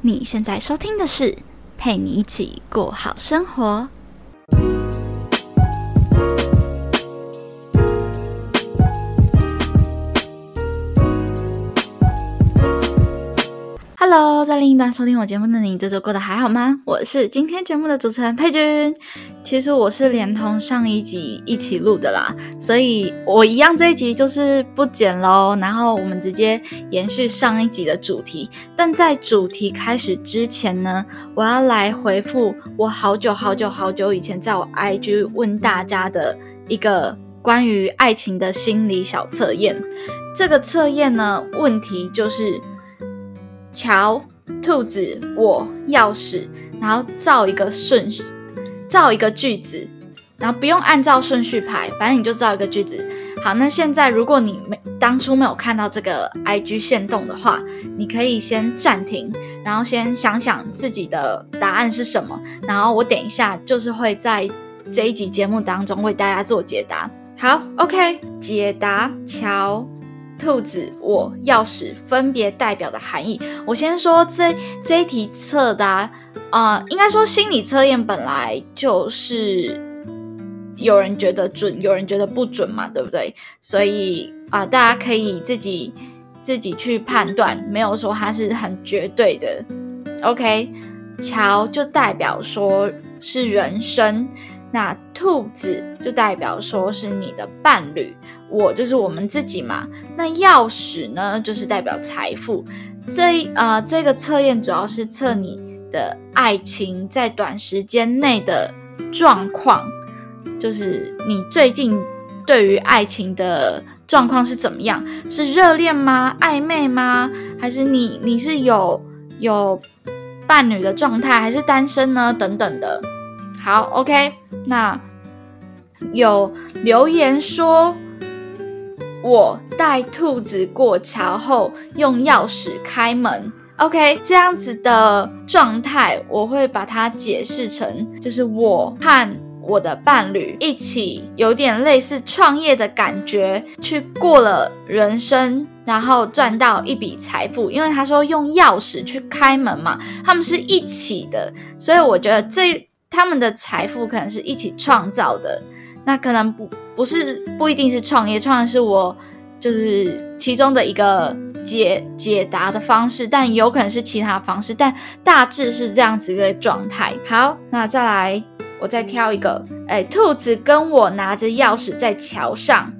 你现在收听的是陪你一起过好生活。在另一端收听我节目的你，这周过得还好吗？我是今天节目的主持人佩君。其实我是连同上一集一起录的啦，所以我一样这一集就是不剪喽。然后我们直接延续上一集的主题。但在主题开始之前呢，我要来回复我好久好久好久以前在我 IG 问大家的一个关于爱情的心理小测验。这个测验呢，问题就是。乔、兔子、我、钥匙，然后造一个顺序，造一个句子，然后不用按照顺序排，反正你就造一个句子。好，那现在如果你没当初没有看到这个 IG 线动的话，你可以先暂停，然后先想想自己的答案是什么，然后我等一下就是会在这一集节目当中为大家做解答。好，OK，解答乔。兔子，我钥匙分别代表的含义。我先说这这一题测的啊，应该说心理测验本来就是有人觉得准，有人觉得不准嘛，对不对？所以啊，大家可以自己自己去判断，没有说它是很绝对的。OK，桥就代表说是人生，那兔子就代表说是你的伴侣。我就是我们自己嘛，那钥匙呢，就是代表财富。这呃，这个测验主要是测你的爱情在短时间内的状况，就是你最近对于爱情的状况是怎么样？是热恋吗？暧昧吗？还是你你是有有伴侣的状态，还是单身呢？等等的。好，OK，那有留言说。我带兔子过桥后，用钥匙开门。OK，这样子的状态，我会把它解释成，就是我和我的伴侣一起，有点类似创业的感觉，去过了人生，然后赚到一笔财富。因为他说用钥匙去开门嘛，他们是一起的，所以我觉得这他们的财富可能是一起创造的。那可能不不是不一定是创业，创业是我就是其中的一个解解答的方式，但有可能是其他方式，但大致是这样子一个状态。好，那再来，我再挑一个，哎，兔子跟我拿着钥匙在桥上。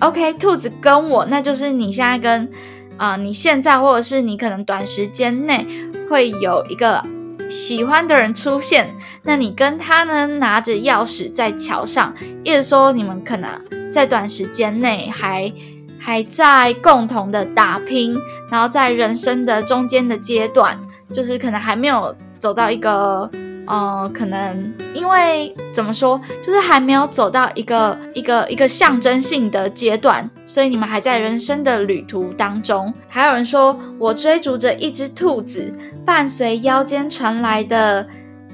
OK，兔子跟我，那就是你现在跟啊，你现在或者是你可能短时间内会有一个。喜欢的人出现，那你跟他呢？拿着钥匙在桥上，意思说你们可能在短时间内还还在共同的打拼，然后在人生的中间的阶段，就是可能还没有走到一个。呃，可能因为怎么说，就是还没有走到一个一个一个象征性的阶段，所以你们还在人生的旅途当中。还有人说我追逐着一只兔子，伴随腰间传来的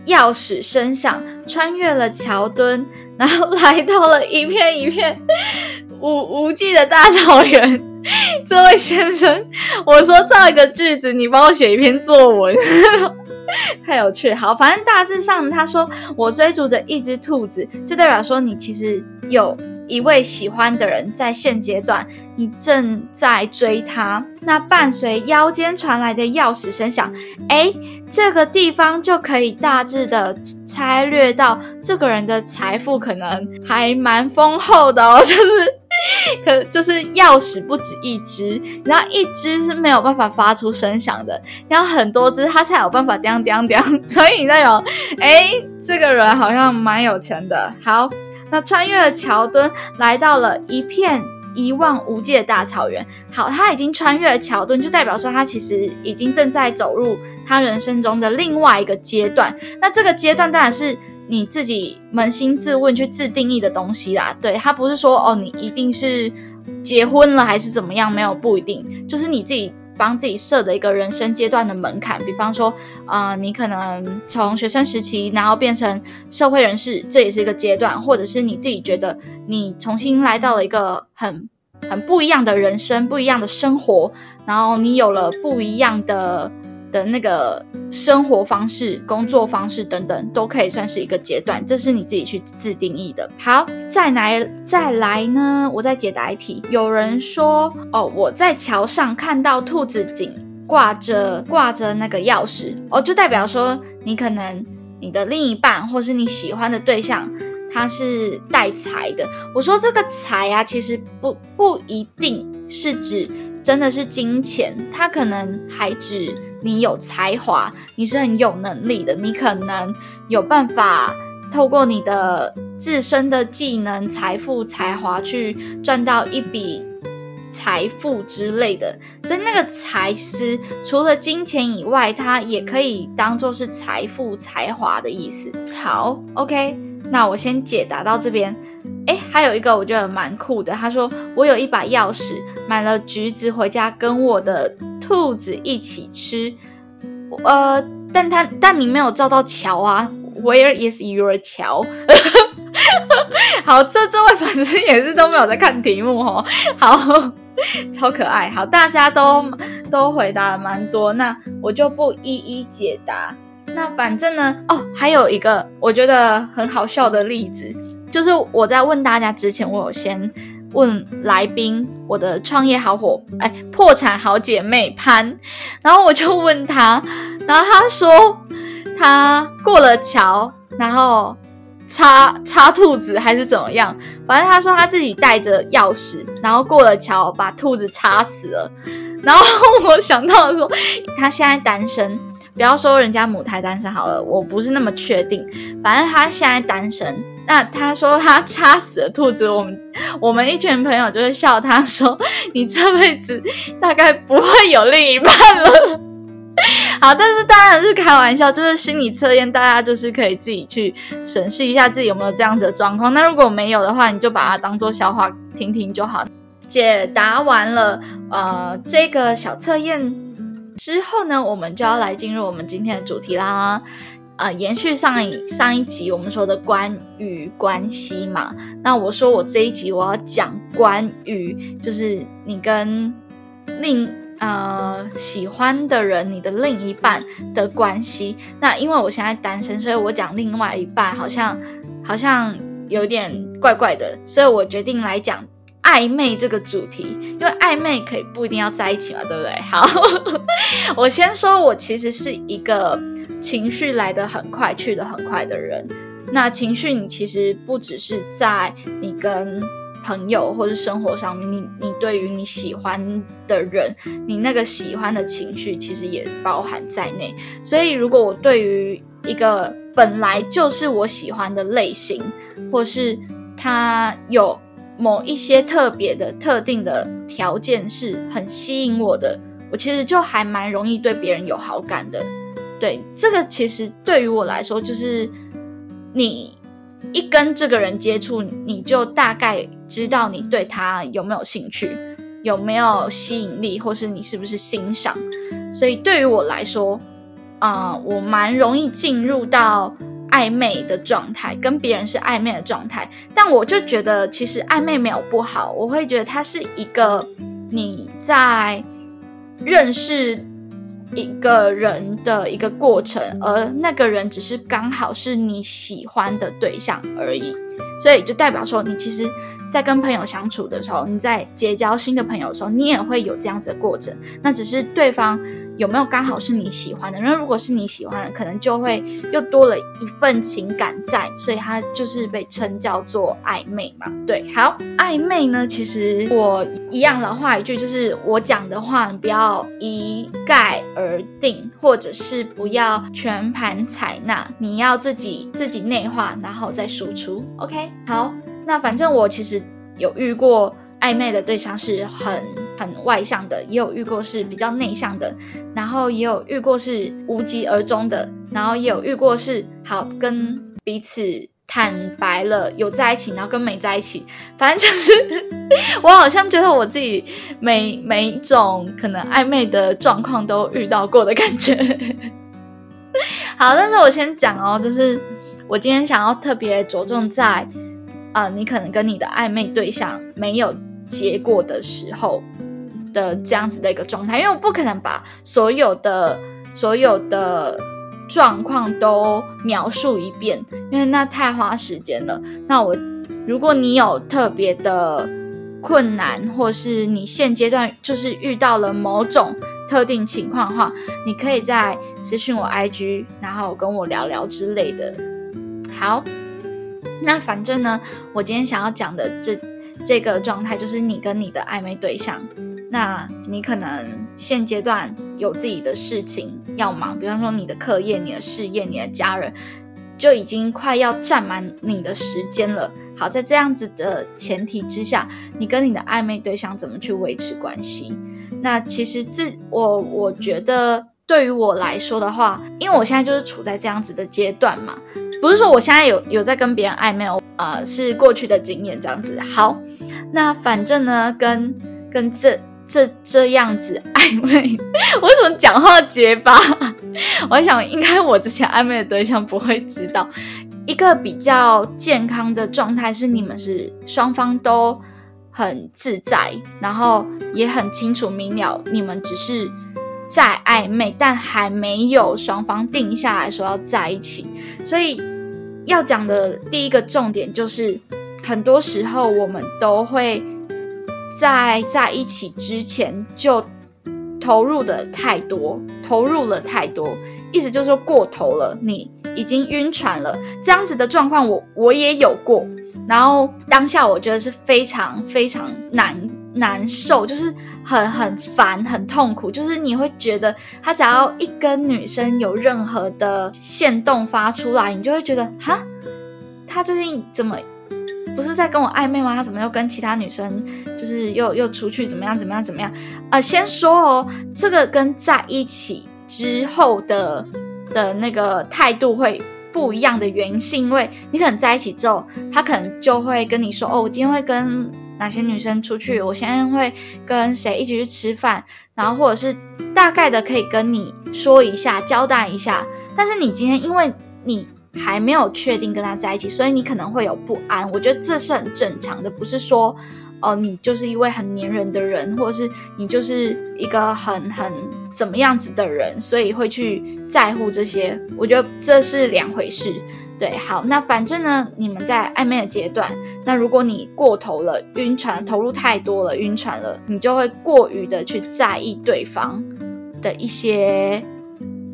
钥匙声响，穿越了桥墩，然后来到了一片一片无无际的大草原。这位先生，我说造一个句子，你帮我写一篇作文。太有趣，好，反正大致上他说我追逐着一只兔子，就代表说你其实有一位喜欢的人，在现阶段你正在追他。那伴随腰间传来的钥匙声响，哎，这个地方就可以大致的猜略到这个人的财富可能还蛮丰厚的哦，就是。可就是钥匙不止一只，然后一只是没有办法发出声响的，要很多只它才有办法叮叮叮。所以那种，哎，这个人好像蛮有钱的。好，那穿越了桥墩，来到了一片一望无际的大草原。好，他已经穿越了桥墩，就代表说他其实已经正在走入他人生中的另外一个阶段。那这个阶段当然是。你自己扪心自问去自定义的东西啦，对他不是说哦，你一定是结婚了还是怎么样，没有不一定，就是你自己帮自己设的一个人生阶段的门槛。比方说，啊，你可能从学生时期，然后变成社会人士，这也是一个阶段，或者是你自己觉得你重新来到了一个很很不一样的人生，不一样的生活，然后你有了不一样的的那个生活方式、工作方式等等，都可以算是一个阶段，这是你自己去自定义的。好，再来再来呢，我再解答一题。有人说，哦，我在桥上看到兔子颈挂着挂着那个钥匙，哦，就代表说你可能你的另一半或是你喜欢的对象，他是带财的。我说这个财啊，其实不不一定是指。真的是金钱，它可能还指你有才华，你是很有能力的，你可能有办法透过你的自身的技能、财富、才华去赚到一笔财富之类的。所以那个财其实除了金钱以外，它也可以当做是财富、才华的意思。好，OK，那我先解答到这边。哎，还有一个我觉得蛮酷的。他说我有一把钥匙，买了橘子回家跟我的兔子一起吃。呃，但他但你没有照到桥啊？Where is your 桥？好，这这位粉丝也是都没有在看题目哦。好，超可爱。好，大家都都回答了蛮多，那我就不一一解答。那反正呢，哦，还有一个我觉得很好笑的例子。就是我在问大家之前，我有先问来宾，我的创业好伙，哎，破产好姐妹潘，然后我就问他，然后他说他过了桥，然后插插兔子还是怎么样，反正他说他自己带着钥匙，然后过了桥把兔子插死了，然后 我想到说他现在单身，不要说人家母胎单身好了，我不是那么确定，反正他现在单身。那他说他插死了兔子，我们我们一群朋友就会笑他说：“你这辈子大概不会有另一半了。”好，但是当然是开玩笑，就是心理测验，大家就是可以自己去审视一下自己有没有这样子的状况。那如果没有的话，你就把它当做笑话听听就好。解答完了呃这个小测验之后呢，我们就要来进入我们今天的主题啦。呃，延续上一上一集我们说的关于关系嘛，那我说我这一集我要讲关于就是你跟另呃喜欢的人，你的另一半的关系。那因为我现在单身，所以我讲另外一半好像好像有点怪怪的，所以我决定来讲。暧昧这个主题，因为暧昧可以不一定要在一起嘛，对不对？好，我先说，我其实是一个情绪来得很快、去得很快的人。那情绪，你其实不只是在你跟朋友或者生活上面，你你对于你喜欢的人，你那个喜欢的情绪，其实也包含在内。所以，如果我对于一个本来就是我喜欢的类型，或是他有。某一些特别的、特定的条件是很吸引我的，我其实就还蛮容易对别人有好感的。对这个，其实对于我来说，就是你一跟这个人接触，你就大概知道你对他有没有兴趣，有没有吸引力，或是你是不是欣赏。所以对于我来说，啊，我蛮容易进入到。暧昧的状态，跟别人是暧昧的状态，但我就觉得其实暧昧没有不好，我会觉得它是一个你在认识一个人的一个过程，而那个人只是刚好是你喜欢的对象而已，所以就代表说你其实。在跟朋友相处的时候，你在结交新的朋友的时候，你也会有这样子的过程。那只是对方有没有刚好是你喜欢的？那如果是你喜欢的，可能就会又多了一份情感在，所以它就是被称叫做暧昧嘛。对，好，暧昧呢，其实我一样老话一句，就是我讲的话你不要一概而定，或者是不要全盘采纳，你要自己自己内化，然后再输出。OK，好。那反正我其实有遇过暧昧的对象是很很外向的，也有遇过是比较内向的，然后也有遇过是无疾而终的，然后也有遇过是好跟彼此坦白了有在一起，然后跟没在一起，反正就是 我好像觉得我自己每每一种可能暧昧的状况都遇到过的感觉。好，但是我先讲哦，就是我今天想要特别着重在。啊，你可能跟你的暧昧对象没有结果的时候的这样子的一个状态，因为我不可能把所有的所有的状况都描述一遍，因为那太花时间了。那我如果你有特别的困难，或是你现阶段就是遇到了某种特定情况的话，你可以在咨询我 IG，然后跟我聊聊之类的。好，那反正呢，我今天想要讲的这这个状态，就是你跟你的暧昧对象，那你可能现阶段有自己的事情要忙，比方说你的课业、你的事业、你的家人。就已经快要占满你的时间了。好，在这样子的前提之下，你跟你的暧昧对象怎么去维持关系？那其实这我我觉得对于我来说的话，因为我现在就是处在这样子的阶段嘛，不是说我现在有有在跟别人暧昧，呃，是过去的经验这样子。好，那反正呢，跟跟这。这这样子暧昧，我 为什么讲话结巴？我想应该我之前暧昧的对象不会知道。一个比较健康的状态是你们是双方都很自在，然后也很清楚明了，你们只是在暧昧，但还没有双方定下来说要在一起。所以要讲的第一个重点就是，很多时候我们都会。在在一起之前就投入的太多，投入了太多，意思就是说过头了，你已经晕船了。这样子的状况，我我也有过。然后当下我觉得是非常非常难难受，就是很很烦，很痛苦。就是你会觉得他只要一跟女生有任何的线动发出来，你就会觉得哈，他最近怎么？不是在跟我暧昧吗？他怎么又跟其他女生，就是又又出去怎么样怎么样怎么样？呃，先说哦，这个跟在一起之后的的那个态度会不一样的原因，是因为你可能在一起之后，他可能就会跟你说，哦，我今天会跟哪些女生出去，我现在会跟谁一起去吃饭，然后或者是大概的可以跟你说一下，交代一下。但是你今天因为你。还没有确定跟他在一起，所以你可能会有不安。我觉得这是很正常的，不是说，哦，你就是一位很黏人的人，或者是你就是一个很很怎么样子的人，所以会去在乎这些。我觉得这是两回事。对，好，那反正呢，你们在暧昧的阶段，那如果你过头了，晕船，投入太多了，晕船了，你就会过于的去在意对方的一些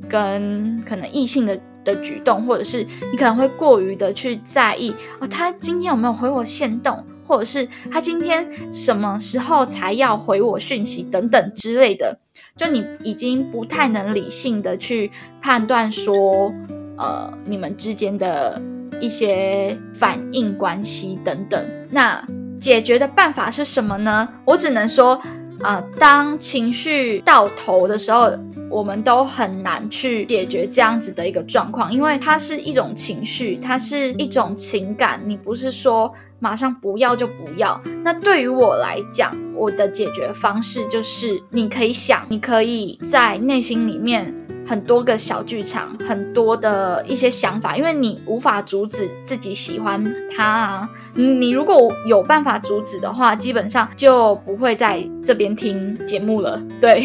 跟可能异性的。的举动，或者是你可能会过于的去在意哦，他今天有没有回我线动，或者是他今天什么时候才要回我讯息等等之类的，就你已经不太能理性的去判断说，呃，你们之间的一些反应关系等等。那解决的办法是什么呢？我只能说，啊，当情绪到头的时候。我们都很难去解决这样子的一个状况，因为它是一种情绪，它是一种情感，你不是说马上不要就不要。那对于我来讲，我的解决方式就是，你可以想，你可以在内心里面。很多个小剧场，很多的一些想法，因为你无法阻止自己喜欢他啊。你如果有办法阻止的话，基本上就不会在这边听节目了。对，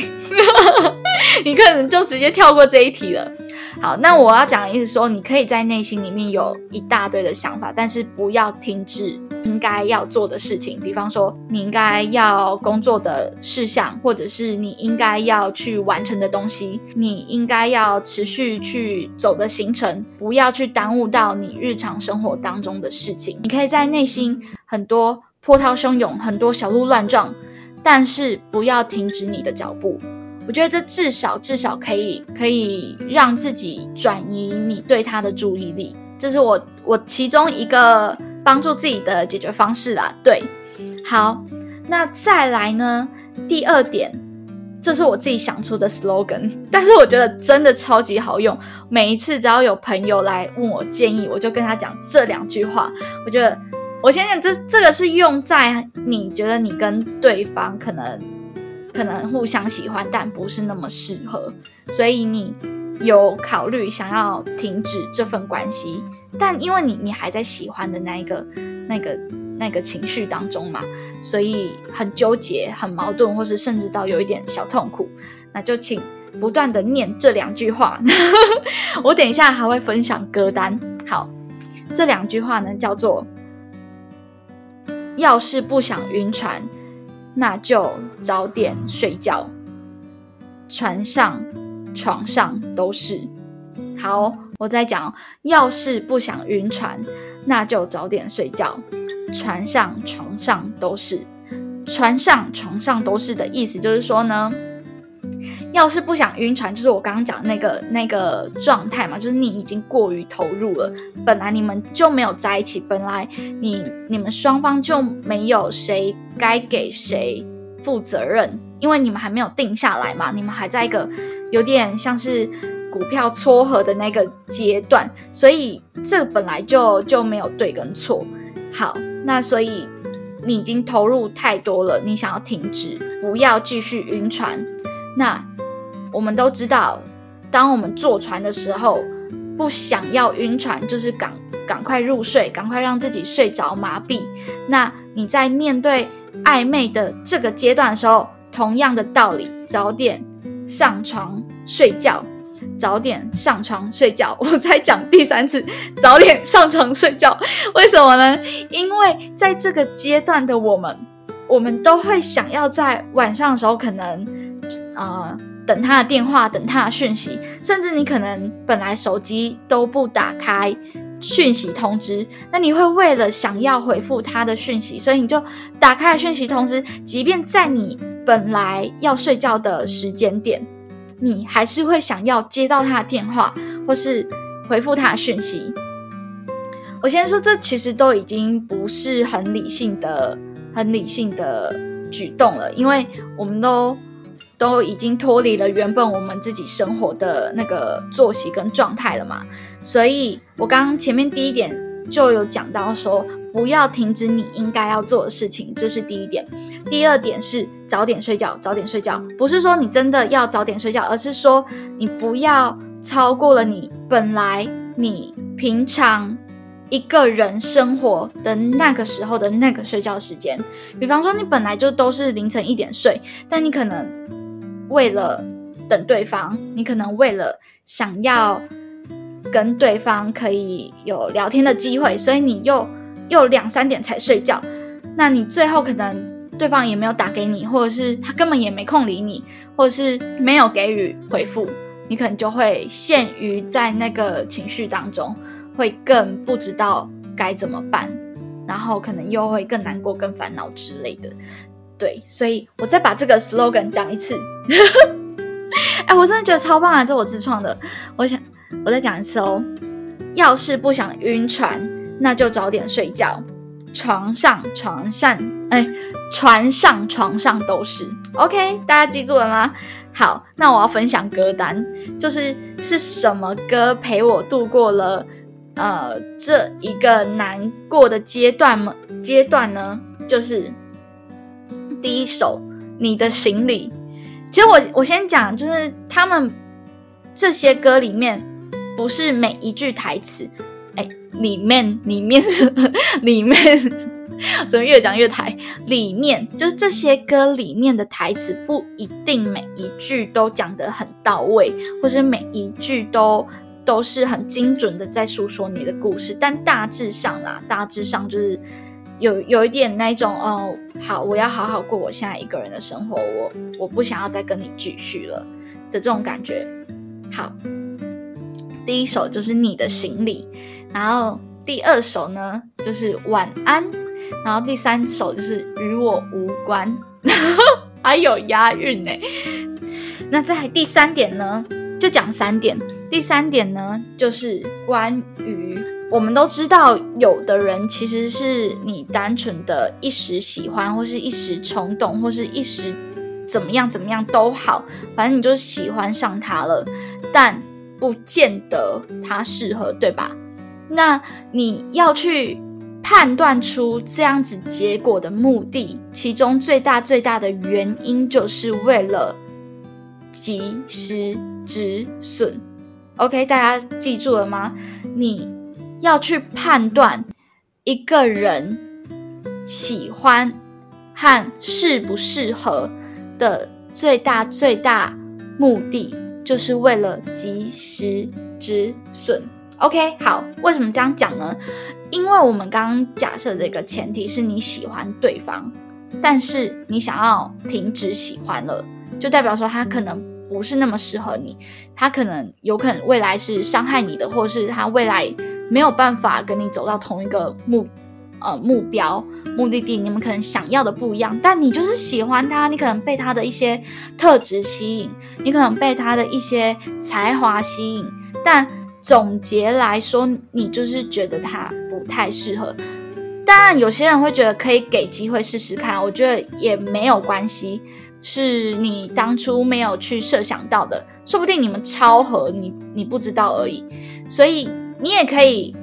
你可能就直接跳过这一题了。好，那我要讲的意思说，你可以在内心里面有一大堆的想法，但是不要停止应该要做的事情。比方说，你应该要工作的事项，或者是你应该要去完成的东西，你应该要持续去走的行程，不要去耽误到你日常生活当中的事情。你可以在内心很多波涛汹涌，很多小鹿乱撞，但是不要停止你的脚步。我觉得这至少至少可以可以让自己转移你对他的注意力，这是我我其中一个帮助自己的解决方式啦。对，好，那再来呢？第二点，这是我自己想出的 slogan，但是我觉得真的超级好用。每一次只要有朋友来问我建议，我就跟他讲这两句话。我觉得我先讲这这个是用在你觉得你跟对方可能。可能互相喜欢，但不是那么适合，所以你有考虑想要停止这份关系，但因为你你还在喜欢的那一个、那个、那个情绪当中嘛，所以很纠结、很矛盾，或是甚至到有一点小痛苦，那就请不断的念这两句话。我等一下还会分享歌单。好，这两句话呢叫做：要是不想晕船，那就早点睡觉。船上、床上都是。好，我再讲：要是不想晕船，那就早点睡觉。船上、床上都是。船上、床上都是的意思，就是说呢，要是不想晕船，就是我刚刚讲那个那个状态嘛，就是你已经过于投入了，本来你们就没有在一起，本来你你们双方就没有谁该给谁负责任，因为你们还没有定下来嘛，你们还在一个有点像是股票撮合的那个阶段，所以这本来就就没有对跟错。好，那所以。你已经投入太多了，你想要停止，不要继续晕船。那我们都知道，当我们坐船的时候，不想要晕船，就是赶赶快入睡，赶快让自己睡着麻痹。那你在面对暧昧的这个阶段的时候，同样的道理，早点上床睡觉。早点上床睡觉，我再讲第三次，早点上床睡觉。为什么呢？因为在这个阶段的我们，我们都会想要在晚上的时候，可能呃等他的电话，等他的讯息，甚至你可能本来手机都不打开讯息通知，那你会为了想要回复他的讯息，所以你就打开了讯息通知，即便在你本来要睡觉的时间点。你还是会想要接到他的电话，或是回复他的讯息。我先说，这其实都已经不是很理性的、很理性的举动了，因为我们都都已经脱离了原本我们自己生活的那个作息跟状态了嘛。所以，我刚刚前面第一点就有讲到说，不要停止你应该要做的事情，这是第一点。第二点是。早点睡觉，早点睡觉，不是说你真的要早点睡觉，而是说你不要超过了你本来你平常一个人生活的那个时候的那个睡觉时间。比方说，你本来就都是凌晨一点睡，但你可能为了等对方，你可能为了想要跟对方可以有聊天的机会，所以你又又两三点才睡觉，那你最后可能。对方也没有打给你，或者是他根本也没空理你，或者是没有给予回复，你可能就会陷于在那个情绪当中，会更不知道该怎么办，然后可能又会更难过、更烦恼之类的。对，所以我再把这个 slogan 讲一次。哎，我真的觉得超棒啊！这我自创的。我想，我再讲一次哦。要是不想晕船，那就早点睡觉。床上，床上，哎。船上、床上都是 OK，大家记住了吗？好，那我要分享歌单，就是是什么歌陪我度过了呃这一个难过的阶段吗？阶段呢，就是第一首《你的行李》。其实我我先讲，就是他们这些歌里面，不是每一句台词，哎，里面里面是 里面。怎么越讲越台？里面就是这些歌里面的台词，不一定每一句都讲得很到位，或是每一句都都是很精准的在诉说你的故事。但大致上啦，大致上就是有有一点那种哦，好，我要好好过我现在一个人的生活，我我不想要再跟你继续了的这种感觉。好，第一首就是你的行李，然后第二首呢就是晚安。然后第三首就是与我无关，然 后还有押韵呢。那在第三点呢，就讲三点。第三点呢，就是关于我们都知道，有的人其实是你单纯的一时喜欢，或是一时冲动，或是一时怎么样怎么样都好，反正你就喜欢上他了，但不见得他适合，对吧？那你要去。判断出这样子结果的目的，其中最大最大的原因，就是为了及时止损。OK，大家记住了吗？你要去判断一个人喜欢和适不适合的最大最大目的，就是为了及时止损。OK，好，为什么这样讲呢？因为我们刚刚假设的一个前提是你喜欢对方，但是你想要停止喜欢了，就代表说他可能不是那么适合你，他可能有可能未来是伤害你的，或是他未来没有办法跟你走到同一个目。呃，目标、目的地，你们可能想要的不一样，但你就是喜欢他，你可能被他的一些特质吸引，你可能被他的一些才华吸引，但总结来说，你就是觉得他不太适合。当然，有些人会觉得可以给机会试试看，我觉得也没有关系，是你当初没有去设想到的，说不定你们超合，你你不知道而已，所以你也可以。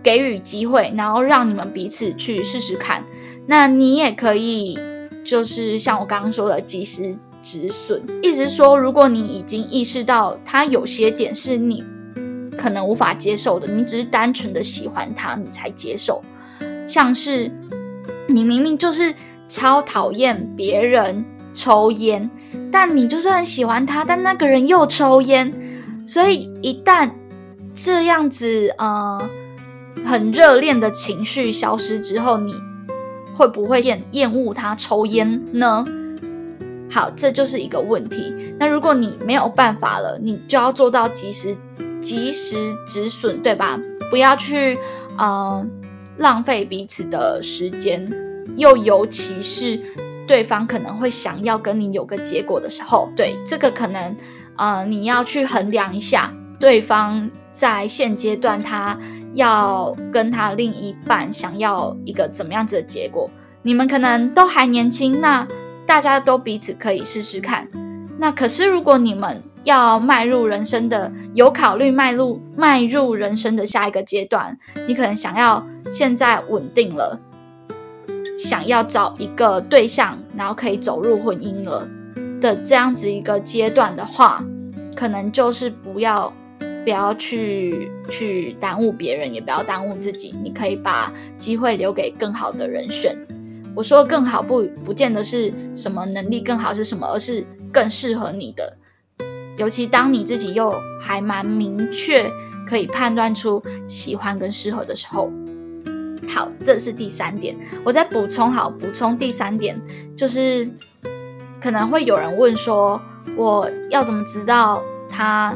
给予机会，然后让你们彼此去试试看。那你也可以，就是像我刚刚说的，及时止损。意思说，如果你已经意识到他有些点是你可能无法接受的，你只是单纯的喜欢他，你才接受。像是你明明就是超讨厌别人抽烟，但你就是很喜欢他，但那个人又抽烟，所以一旦这样子，呃。很热恋的情绪消失之后，你会不会厌厌恶他抽烟呢？好，这就是一个问题。那如果你没有办法了，你就要做到及时及时止损，对吧？不要去呃浪费彼此的时间，又尤其是对方可能会想要跟你有个结果的时候，对这个可能呃你要去衡量一下对方在现阶段他。要跟他另一半想要一个怎么样子的结果？你们可能都还年轻，那大家都彼此可以试试看。那可是如果你们要迈入人生的，有考虑迈入迈入人生的下一个阶段，你可能想要现在稳定了，想要找一个对象，然后可以走入婚姻了的这样子一个阶段的话，可能就是不要。不要去去耽误别人，也不要耽误自己。你可以把机会留给更好的人选。我说更好，不不见得是什么能力更好是什么，而是更适合你的。尤其当你自己又还蛮明确，可以判断出喜欢跟适合的时候。好，这是第三点。我再补充好，补充第三点，就是可能会有人问说，我要怎么知道他？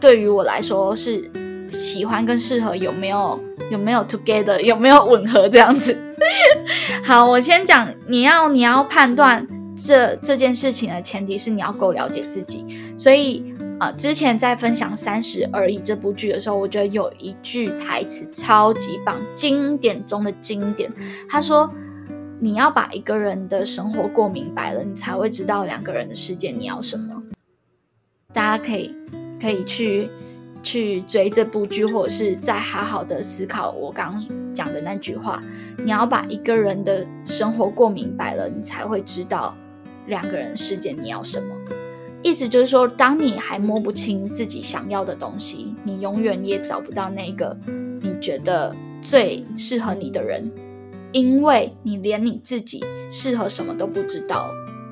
对于我来说是喜欢跟适合有没有有没有 together 有没有吻合这样子。好，我先讲，你要你要判断这这件事情的前提是你要够了解自己。所以啊，之前在分享《三十而已》这部剧的时候，我觉得有一句台词超级棒，经典中的经典。他说：“你要把一个人的生活过明白了，你才会知道两个人的世界你要什么。”大家可以。可以去去追这部剧，或者是再好好的思考我刚刚讲的那句话。你要把一个人的生活过明白了，你才会知道两个人世界你要什么。意思就是说，当你还摸不清自己想要的东西，你永远也找不到那个你觉得最适合你的人，因为你连你自己适合什么都不知道，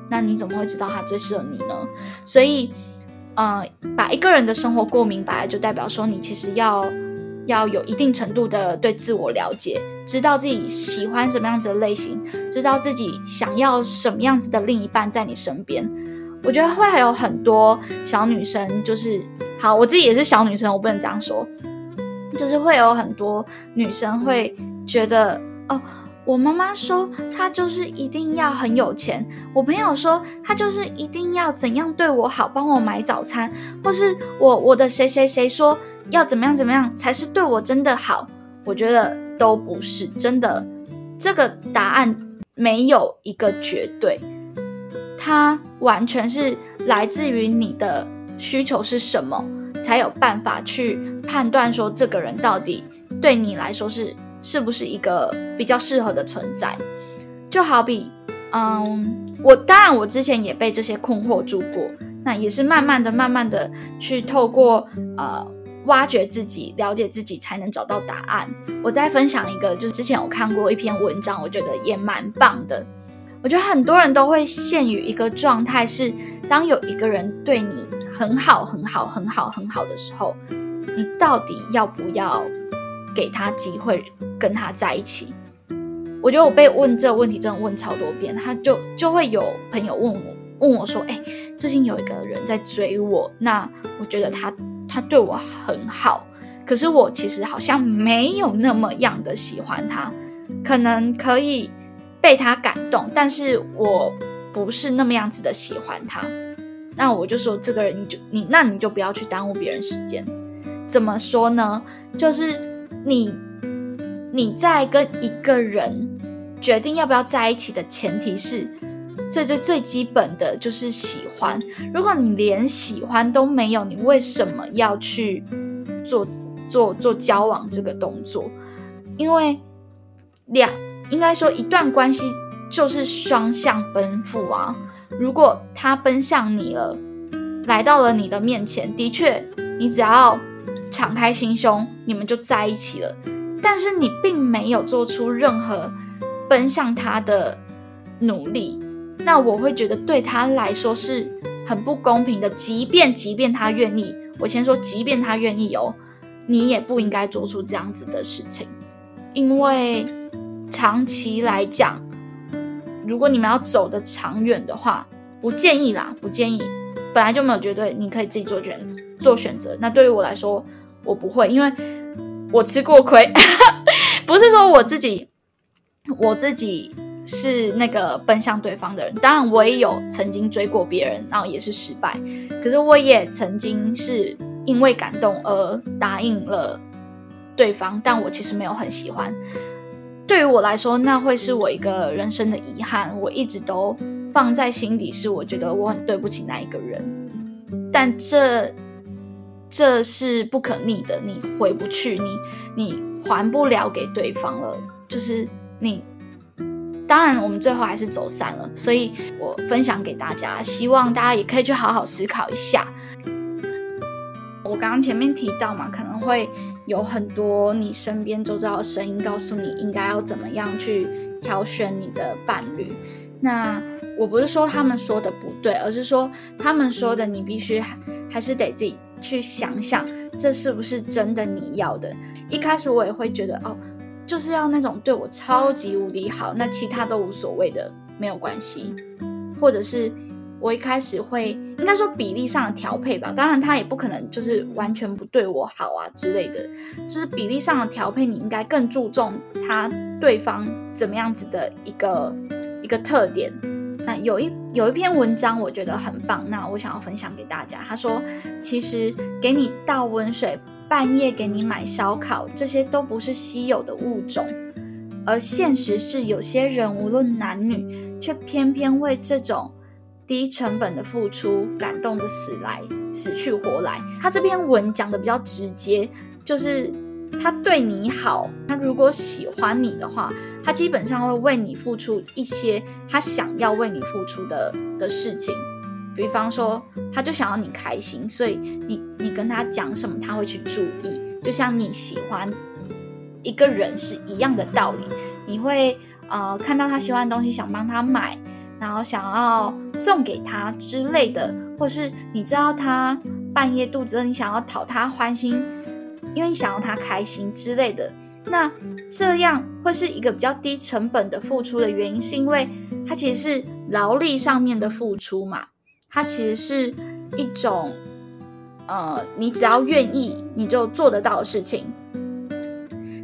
那你怎么会知道他最适合你呢？所以。嗯，把一个人的生活过明白，就代表说你其实要要有一定程度的对自我了解，知道自己喜欢什么样子的类型，知道自己想要什么样子的另一半在你身边。我觉得会还有很多小女生，就是好，我自己也是小女生，我不能这样说，就是会有很多女生会觉得哦。我妈妈说，她就是一定要很有钱。我朋友说，他就是一定要怎样对我好，帮我买早餐，或是我我的谁谁谁说要怎么样怎么样才是对我真的好。我觉得都不是真的，这个答案没有一个绝对，它完全是来自于你的需求是什么，才有办法去判断说这个人到底对你来说是。是不是一个比较适合的存在？就好比，嗯，我当然我之前也被这些困惑住过，那也是慢慢的、慢慢的去透过呃挖掘自己、了解自己，才能找到答案。我再分享一个，就是之前我看过一篇文章，我觉得也蛮棒的。我觉得很多人都会陷于一个状态，是当有一个人对你很好、很好、很好、很好的时候，你到底要不要给他机会跟他在一起？我觉得我被问这个问题真的问超多遍，他就就会有朋友问我问我说：“哎，最近有一个人在追我，那我觉得他他对我很好，可是我其实好像没有那么样的喜欢他，可能可以。”被他感动，但是我不是那么样子的喜欢他，那我就说这个人你就你那你就不要去耽误别人时间。怎么说呢？就是你你在跟一个人决定要不要在一起的前提是最最最基本的就是喜欢。如果你连喜欢都没有，你为什么要去做做做交往这个动作？因为两。应该说，一段关系就是双向奔赴啊。如果他奔向你了，来到了你的面前，的确，你只要敞开心胸，你们就在一起了。但是你并没有做出任何奔向他的努力，那我会觉得对他来说是很不公平的。即便即便他愿意，我先说，即便他愿意哦，你也不应该做出这样子的事情，因为。长期来讲，如果你们要走的长远的话，不建议啦，不建议。本来就没有绝对，你可以自己做选做选择。那对于我来说，我不会，因为我吃过亏。不是说我自己，我自己是那个奔向对方的人。当然，我也有曾经追过别人，然后也是失败。可是我也曾经是因为感动而答应了对方，但我其实没有很喜欢。对于我来说，那会是我一个人生的遗憾。我一直都放在心底，是我觉得我很对不起那一个人。但这这是不可逆的，你回不去，你你还不了给对方了。就是你，当然我们最后还是走散了。所以我分享给大家，希望大家也可以去好好思考一下。我刚刚前面提到嘛，可能会。有很多你身边周遭的声音告诉你应该要怎么样去挑选你的伴侣。那我不是说他们说的不对，而是说他们说的你必须还还是得自己去想想，这是不是真的你要的。一开始我也会觉得哦，就是要那种对我超级无敌好，那其他都无所谓的，没有关系，或者是。我一开始会应该说比例上的调配吧，当然他也不可能就是完全不对我好啊之类的，就是比例上的调配，你应该更注重他对方怎么样子的一个一个特点。那有一有一篇文章我觉得很棒，那我想要分享给大家。他说，其实给你倒温水，半夜给你买烧烤，这些都不是稀有的物种，而现实是有些人无论男女，却偏偏为这种。低成本的付出，感动的死来死去活来。他这篇文讲的比较直接，就是他对你好，他如果喜欢你的话，他基本上会为你付出一些他想要为你付出的的事情。比方说，他就想要你开心，所以你你跟他讲什么，他会去注意。就像你喜欢一个人是一样的道理，你会呃看到他喜欢的东西，想帮他买。然后想要送给他之类的，或是你知道他半夜肚子饿，你想要讨他欢心，因为你想要他开心之类的，那这样会是一个比较低成本的付出的原因，是因为它其实是劳力上面的付出嘛，它其实是一种，呃，你只要愿意，你就做得到的事情。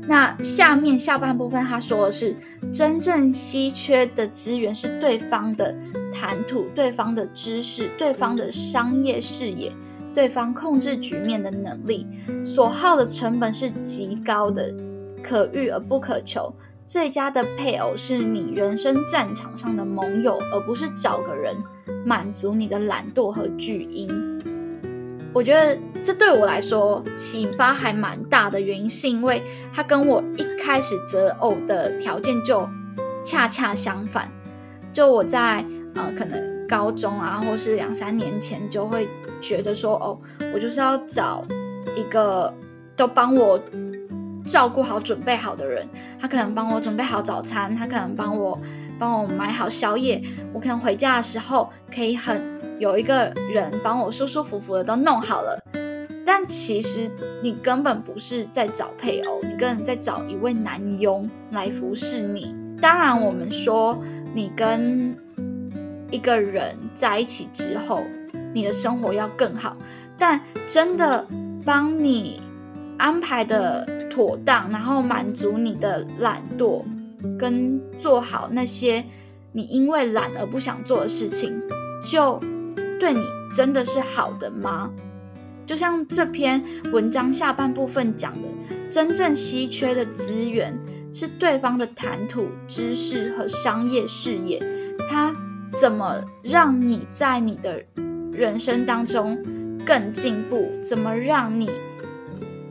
那下面下半部分他说的是，真正稀缺的资源是对方的谈吐、对方的知识、对方的商业视野、对方控制局面的能力，所耗的成本是极高的，可遇而不可求。最佳的配偶是你人生战场上的盟友，而不是找个人满足你的懒惰和巨婴。我觉得这对我来说启发还蛮大的，原因是因为他跟我一开始择偶的条件就恰恰相反。就我在呃可能高中啊，或是两三年前就会觉得说，哦，我就是要找一个都帮我照顾好、准备好的人。他可能帮我准备好早餐，他可能帮我帮我买好宵夜，我可能回家的时候可以很有一个人帮我舒舒服服的都弄好了。但其实你根本不是在找配偶，你根本在找一位男佣来服侍你。当然，我们说你跟一个人在一起之后，你的生活要更好，但真的帮你安排的妥当，然后满足你的懒惰，跟做好那些你因为懒而不想做的事情，就对你真的是好的吗？就像这篇文章下半部分讲的，真正稀缺的资源是对方的谈吐、知识和商业事业。他怎么让你在你的人生当中更进步？怎么让你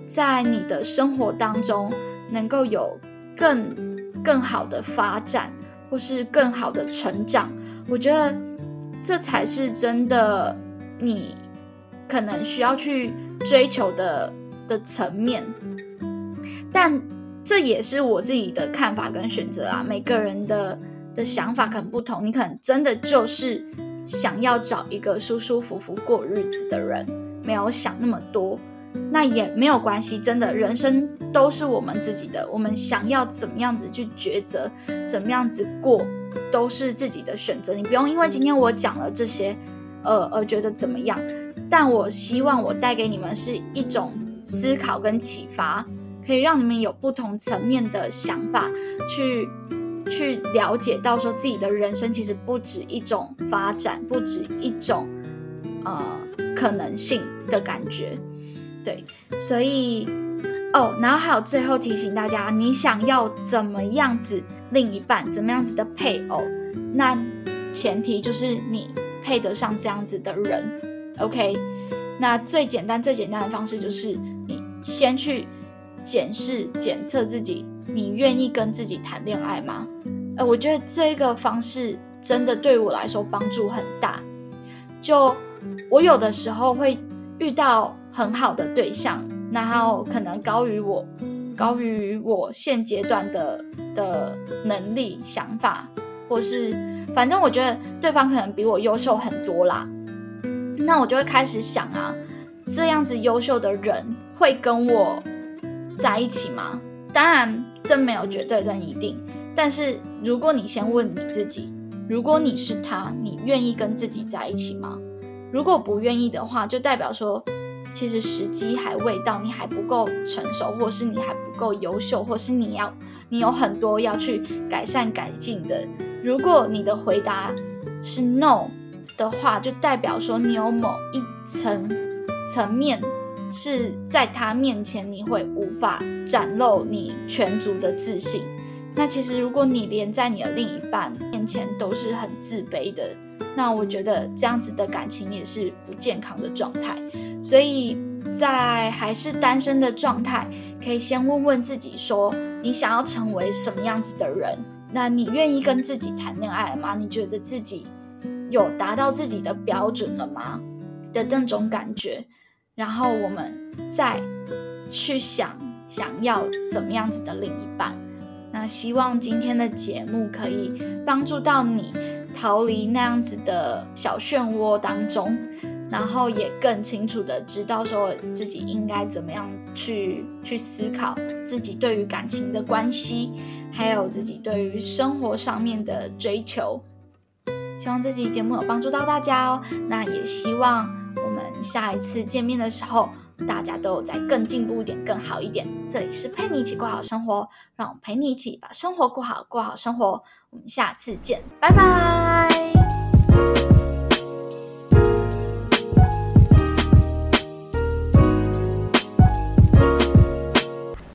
在你的生活当中能够有更更好的发展，或是更好的成长？我觉得这才是真的你。可能需要去追求的的层面，但这也是我自己的看法跟选择啊。每个人的的想法可能不同，你可能真的就是想要找一个舒舒服服过日子的人，没有想那么多，那也没有关系。真的，人生都是我们自己的，我们想要怎么样子去抉择，怎么样子过，都是自己的选择。你不用因为今天我讲了这些，呃，而觉得怎么样。但我希望我带给你们是一种思考跟启发，可以让你们有不同层面的想法，去去了解到说自己的人生其实不止一种发展，不止一种呃可能性的感觉。对，所以哦，然后还有最后提醒大家，你想要怎么样子另一半，怎么样子的配偶，那前提就是你配得上这样子的人。OK，那最简单、最简单的方式就是你先去检视、检测自己，你愿意跟自己谈恋爱吗？呃，我觉得这个方式真的对我来说帮助很大。就我有的时候会遇到很好的对象，然后可能高于我、高于我现阶段的的能力、想法，或是反正我觉得对方可能比我优秀很多啦。那我就会开始想啊，这样子优秀的人会跟我在一起吗？当然，真没有绝对的一定。但是，如果你先问你自己，如果你是他，你愿意跟自己在一起吗？如果不愿意的话，就代表说，其实时机还未到，你还不够成熟，或是你还不够优秀，或是你要你有很多要去改善改进的。如果你的回答是 no。的话，就代表说你有某一层层面是在他面前你会无法展露你全族的自信。那其实如果你连在你的另一半面前都是很自卑的，那我觉得这样子的感情也是不健康的状态。所以在还是单身的状态，可以先问问自己说，你想要成为什么样子的人？那你愿意跟自己谈恋爱吗？你觉得自己？有达到自己的标准了吗的那种感觉，然后我们再去想想要怎么样子的另一半。那希望今天的节目可以帮助到你逃离那样子的小漩涡当中，然后也更清楚的知道说自己应该怎么样去去思考自己对于感情的关系，还有自己对于生活上面的追求。希望这期节目有帮助到大家哦。那也希望我们下一次见面的时候，大家都有在更进步一点、更好一点。这里是陪你一起过好生活，让我陪你一起把生活过好，过好生活。我们下次见，拜拜。